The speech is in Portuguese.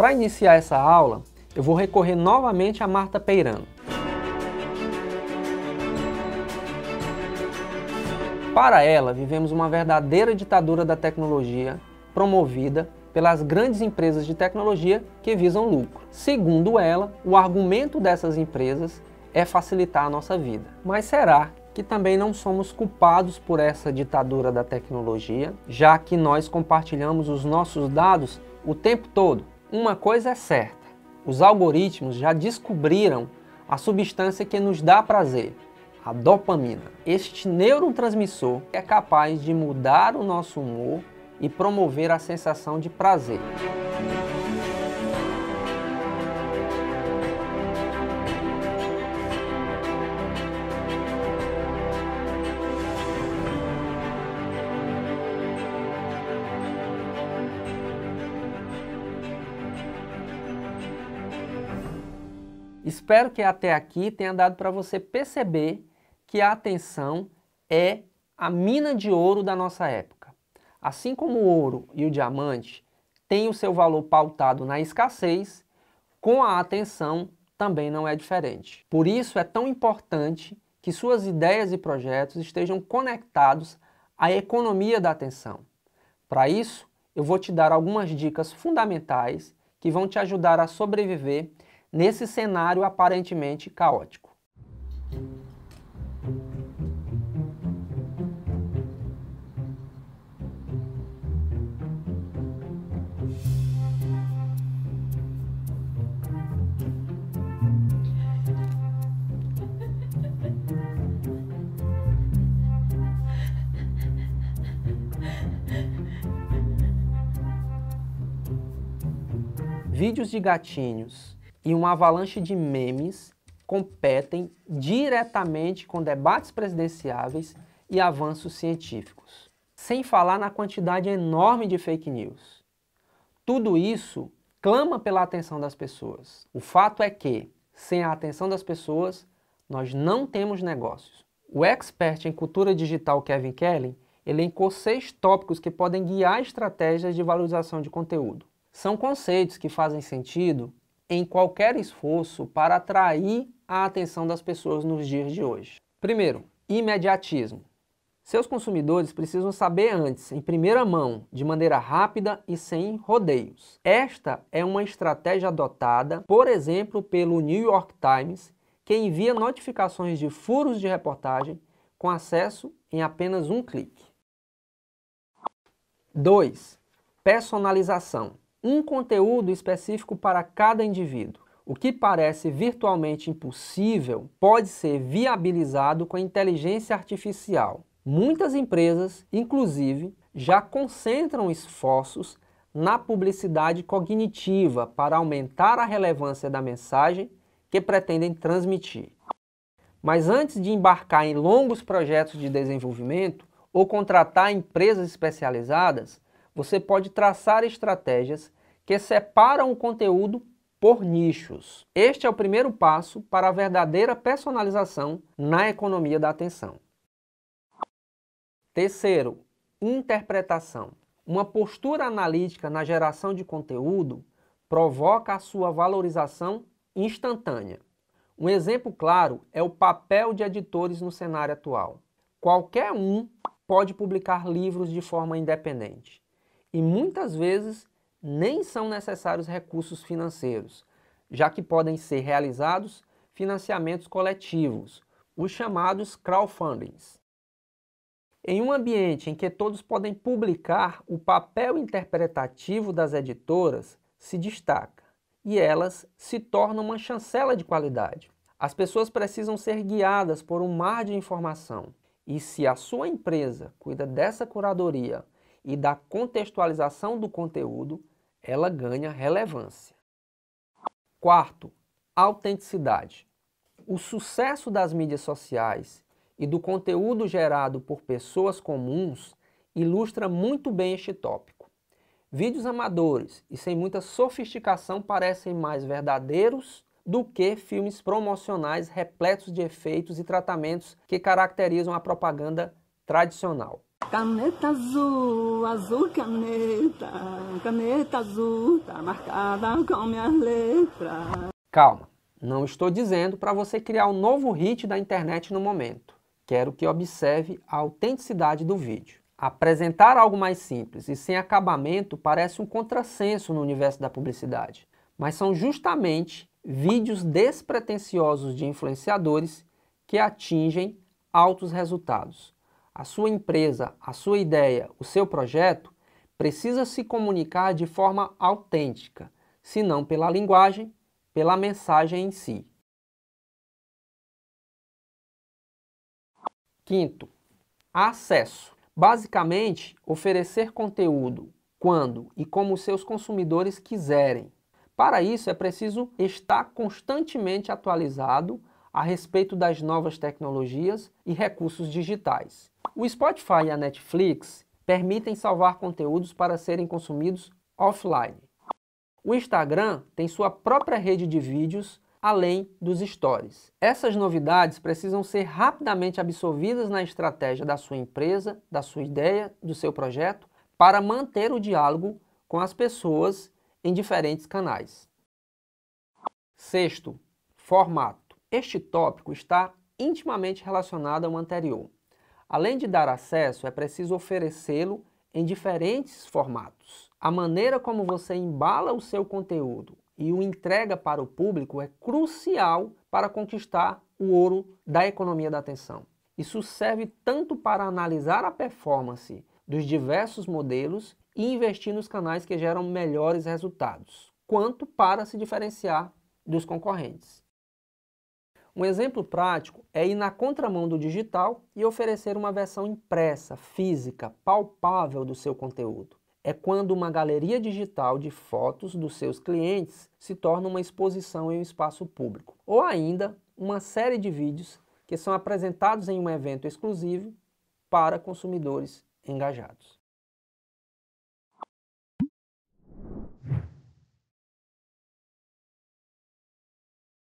Para iniciar essa aula, eu vou recorrer novamente a Marta Peirano. Para ela, vivemos uma verdadeira ditadura da tecnologia promovida pelas grandes empresas de tecnologia que visam lucro. Segundo ela, o argumento dessas empresas é facilitar a nossa vida. Mas será que também não somos culpados por essa ditadura da tecnologia, já que nós compartilhamos os nossos dados o tempo todo? Uma coisa é certa: os algoritmos já descobriram a substância que nos dá prazer, a dopamina. Este neurotransmissor é capaz de mudar o nosso humor e promover a sensação de prazer. Espero que até aqui tenha dado para você perceber que a atenção é a mina de ouro da nossa época. Assim como o ouro e o diamante têm o seu valor pautado na escassez, com a atenção também não é diferente. Por isso é tão importante que suas ideias e projetos estejam conectados à economia da atenção. Para isso, eu vou te dar algumas dicas fundamentais que vão te ajudar a sobreviver nesse cenário aparentemente caótico. Vídeos de gatinhos e uma avalanche de memes competem diretamente com debates presidenciáveis e avanços científicos, sem falar na quantidade enorme de fake news. Tudo isso clama pela atenção das pessoas. O fato é que, sem a atenção das pessoas, nós não temos negócios. O expert em cultura digital Kevin Kelly elencou seis tópicos que podem guiar estratégias de valorização de conteúdo. São conceitos que fazem sentido em qualquer esforço para atrair a atenção das pessoas nos dias de hoje. Primeiro, imediatismo. Seus consumidores precisam saber antes, em primeira mão, de maneira rápida e sem rodeios. Esta é uma estratégia adotada, por exemplo, pelo New York Times, que envia notificações de furos de reportagem com acesso em apenas um clique. 2. Personalização um conteúdo específico para cada indivíduo. O que parece virtualmente impossível pode ser viabilizado com a inteligência artificial. Muitas empresas, inclusive, já concentram esforços na publicidade cognitiva para aumentar a relevância da mensagem que pretendem transmitir. Mas antes de embarcar em longos projetos de desenvolvimento ou contratar empresas especializadas, você pode traçar estratégias que separam o conteúdo por nichos. Este é o primeiro passo para a verdadeira personalização na economia da atenção. Terceiro, interpretação. Uma postura analítica na geração de conteúdo provoca a sua valorização instantânea. Um exemplo claro é o papel de editores no cenário atual. Qualquer um pode publicar livros de forma independente e muitas vezes nem são necessários recursos financeiros, já que podem ser realizados financiamentos coletivos, os chamados crowdfundings. Em um ambiente em que todos podem publicar, o papel interpretativo das editoras se destaca e elas se tornam uma chancela de qualidade. As pessoas precisam ser guiadas por um mar de informação e se a sua empresa cuida dessa curadoria e da contextualização do conteúdo, ela ganha relevância. Quarto, autenticidade. O sucesso das mídias sociais e do conteúdo gerado por pessoas comuns ilustra muito bem este tópico. Vídeos amadores e sem muita sofisticação parecem mais verdadeiros do que filmes promocionais repletos de efeitos e tratamentos que caracterizam a propaganda tradicional. Caneta azul, azul caneta, caneta azul, tá marcada com minhas letras. Calma, não estou dizendo para você criar um novo hit da internet no momento. Quero que observe a autenticidade do vídeo. Apresentar algo mais simples e sem acabamento parece um contrassenso no universo da publicidade, mas são justamente vídeos despretensiosos de influenciadores que atingem altos resultados. A sua empresa, a sua ideia, o seu projeto precisa se comunicar de forma autêntica, se não pela linguagem, pela mensagem em si. Quinto, acesso. Basicamente, oferecer conteúdo quando e como seus consumidores quiserem. Para isso, é preciso estar constantemente atualizado a respeito das novas tecnologias e recursos digitais. O Spotify e a Netflix permitem salvar conteúdos para serem consumidos offline. O Instagram tem sua própria rede de vídeos além dos stories. Essas novidades precisam ser rapidamente absorvidas na estratégia da sua empresa, da sua ideia, do seu projeto, para manter o diálogo com as pessoas em diferentes canais. Sexto, formato. Este tópico está intimamente relacionado ao anterior. Além de dar acesso, é preciso oferecê-lo em diferentes formatos. A maneira como você embala o seu conteúdo e o entrega para o público é crucial para conquistar o ouro da economia da atenção. Isso serve tanto para analisar a performance dos diversos modelos e investir nos canais que geram melhores resultados, quanto para se diferenciar dos concorrentes. Um exemplo prático é ir na contramão do digital e oferecer uma versão impressa, física, palpável do seu conteúdo. É quando uma galeria digital de fotos dos seus clientes se torna uma exposição em um espaço público. Ou ainda, uma série de vídeos que são apresentados em um evento exclusivo para consumidores engajados.